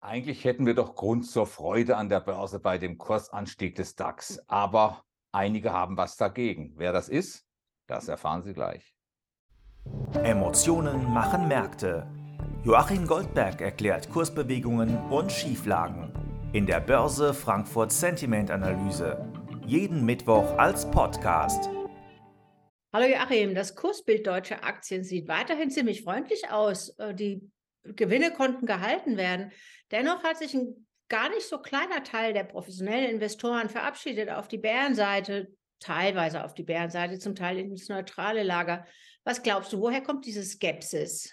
Eigentlich hätten wir doch Grund zur Freude an der Börse bei dem Kursanstieg des DAX, aber einige haben was dagegen. Wer das ist, das erfahren Sie gleich. Emotionen machen Märkte. Joachim Goldberg erklärt Kursbewegungen und Schieflagen in der Börse Frankfurt Sentiment Analyse. Jeden Mittwoch als Podcast. Hallo Joachim, das Kursbild deutscher Aktien sieht weiterhin ziemlich freundlich aus. Äh, die Gewinne konnten gehalten werden. Dennoch hat sich ein gar nicht so kleiner Teil der professionellen Investoren verabschiedet auf die Bärenseite, teilweise auf die Bärenseite, zum Teil ins neutrale Lager. Was glaubst du, woher kommt diese Skepsis?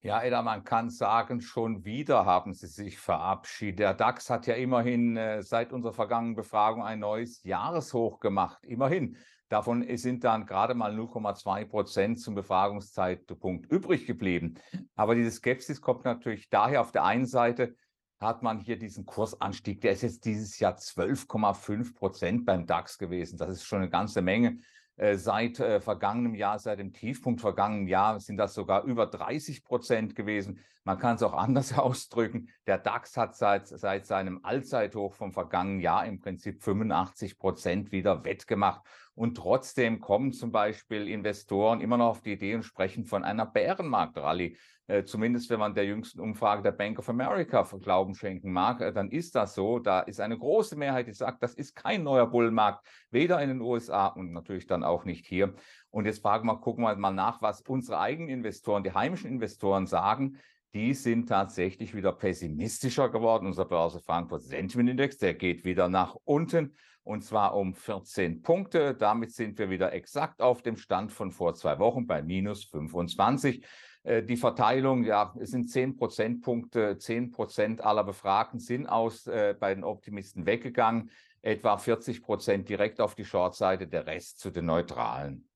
Ja, Eda, man kann sagen, schon wieder haben sie sich verabschiedet. Der DAX hat ja immerhin äh, seit unserer vergangenen Befragung ein neues Jahreshoch gemacht. Immerhin. Davon sind dann gerade mal 0,2 Prozent zum Befragungszeitpunkt übrig geblieben. Aber diese Skepsis kommt natürlich daher, auf der einen Seite hat man hier diesen Kursanstieg, der ist jetzt dieses Jahr 12,5 Prozent beim DAX gewesen. Das ist schon eine ganze Menge. Äh, seit äh, vergangenem Jahr, seit dem Tiefpunkt vergangenen Jahr sind das sogar über 30 Prozent gewesen. Man kann es auch anders ausdrücken. Der DAX hat seit, seit seinem Allzeithoch vom vergangenen Jahr im Prinzip 85 Prozent wieder wettgemacht. Und trotzdem kommen zum Beispiel Investoren immer noch auf die Idee und sprechen von einer Bärenmarktrallye. Äh, zumindest wenn man der jüngsten Umfrage der Bank of America Glauben schenken mag, äh, dann ist das so. Da ist eine große Mehrheit, die sagt, das ist kein neuer Bullenmarkt, weder in den USA und natürlich dann auch nicht hier. Und jetzt fragen wir, gucken wir mal nach, was unsere eigenen Investoren, die heimischen Investoren sagen die sind tatsächlich wieder pessimistischer geworden. Unser Börse Frankfurt Sentiment Index, der geht wieder nach unten und zwar um 14 Punkte. Damit sind wir wieder exakt auf dem Stand von vor zwei Wochen bei minus 25. Äh, die Verteilung, ja, es sind 10 Prozentpunkte, 10 Prozent aller Befragten sind aus äh, bei den Optimisten weggegangen, etwa 40 Prozent direkt auf die Shortseite, der Rest zu den Neutralen.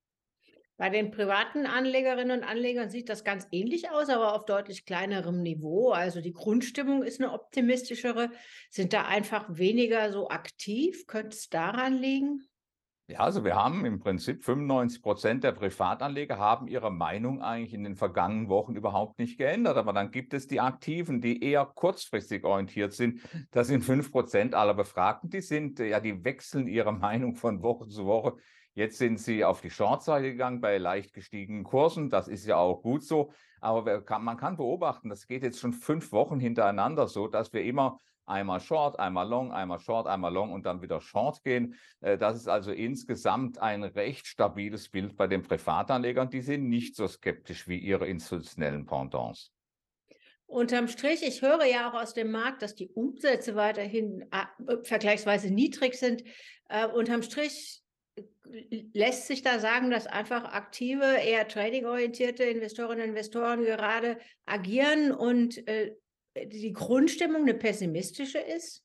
Bei den privaten Anlegerinnen und Anlegern sieht das ganz ähnlich aus, aber auf deutlich kleinerem Niveau. Also die Grundstimmung ist eine optimistischere, sind da einfach weniger so aktiv. Könnte es daran liegen? Ja, also wir haben im Prinzip 95 Prozent der Privatanleger haben ihre Meinung eigentlich in den vergangenen Wochen überhaupt nicht geändert. Aber dann gibt es die Aktiven, die eher kurzfristig orientiert sind. Das sind 5 Prozent aller Befragten. Die sind, ja, die wechseln ihre Meinung von Woche zu Woche. Jetzt sind sie auf die Shortseite gegangen bei leicht gestiegenen Kursen. Das ist ja auch gut so. Aber man kann beobachten, das geht jetzt schon fünf Wochen hintereinander so, dass wir immer einmal Short, einmal Long, einmal Short, einmal Long und dann wieder Short gehen. Äh, das ist also insgesamt ein recht stabiles Bild bei den Privatanlegern. Die sind nicht so skeptisch wie ihre institutionellen Pendants. Unterm Strich, ich höre ja auch aus dem Markt, dass die Umsätze weiterhin äh, vergleichsweise niedrig sind. Äh, unterm Strich lässt sich da sagen, dass einfach aktive, eher trading-orientierte Investorinnen und Investoren gerade agieren und äh, die Grundstimmung eine pessimistische ist?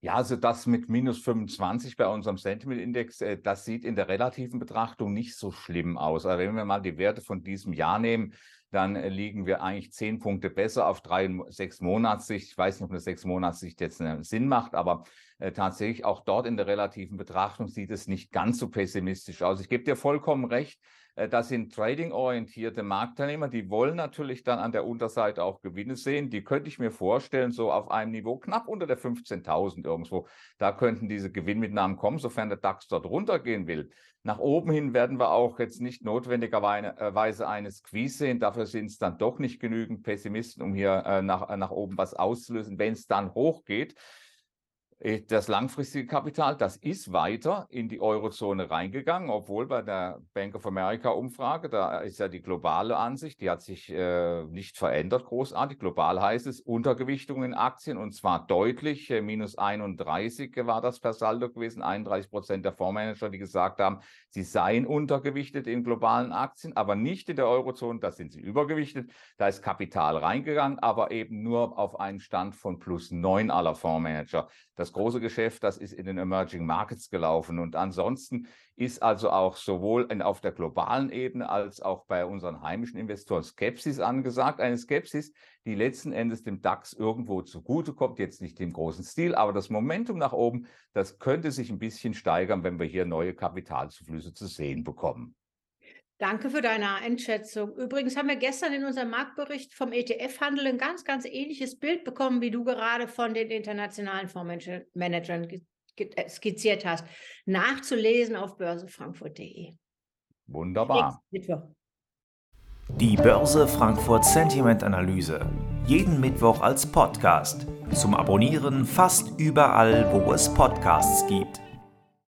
Ja, also das mit minus 25 bei unserem Sentiment-Index, äh, das sieht in der relativen Betrachtung nicht so schlimm aus. Aber wenn wir mal die Werte von diesem Jahr nehmen, dann äh, liegen wir eigentlich zehn Punkte besser auf drei, sechs Monatssicht. Ich weiß nicht, ob eine sechs Monatssicht jetzt einen Sinn macht, aber äh, tatsächlich auch dort in der relativen Betrachtung sieht es nicht ganz so pessimistisch aus. Ich gebe dir vollkommen recht. Äh, das sind trading-orientierte Marktteilnehmer, die wollen natürlich dann an der Unterseite auch Gewinne sehen. Die könnte ich mir vorstellen, so auf einem Niveau knapp unter der 15.000 irgendwo. Da könnten diese Gewinnmitnahmen kommen, sofern der DAX dort runtergehen will. Nach oben hin werden wir auch jetzt nicht notwendigerweise eine Squeeze sehen. Dafür sind es dann doch nicht genügend Pessimisten, um hier äh, nach, nach oben was auszulösen. Wenn es dann hochgeht, äh, das langfristige Kapital, das ist weiter in die Eurozone reingegangen, obwohl bei der Bank of America Umfrage, da ist ja die globale Ansicht, die hat sich äh, nicht verändert großartig. Global heißt es Untergewichtung in Aktien und zwar deutlich, äh, minus 31 war das per Saldo gewesen, 31 Prozent der Fondsmanager, die gesagt haben, sie seien untergewichtet in globalen Aktien, aber nicht in der Eurozone, da sind sie übergewichtet. Da ist Kapital reingegangen, aber eben nur auf einen Stand von plus 9 aller Fondsmanager. Das das große Geschäft, das ist in den Emerging Markets gelaufen. Und ansonsten ist also auch sowohl in, auf der globalen Ebene als auch bei unseren heimischen Investoren Skepsis angesagt. Eine Skepsis, die letzten Endes dem DAX irgendwo zugutekommt, jetzt nicht im großen Stil, aber das Momentum nach oben, das könnte sich ein bisschen steigern, wenn wir hier neue Kapitalzuflüsse zu sehen bekommen. Danke für deine Einschätzung. Übrigens haben wir gestern in unserem Marktbericht vom ETF-Handel ein ganz, ganz ähnliches Bild bekommen, wie du gerade von den internationalen Fondsmanagern äh, skizziert hast. Nachzulesen auf börsefrankfurt.de. Wunderbar. Die Börse Frankfurt Sentiment Analyse. Jeden Mittwoch als Podcast. Zum Abonnieren fast überall, wo es Podcasts gibt.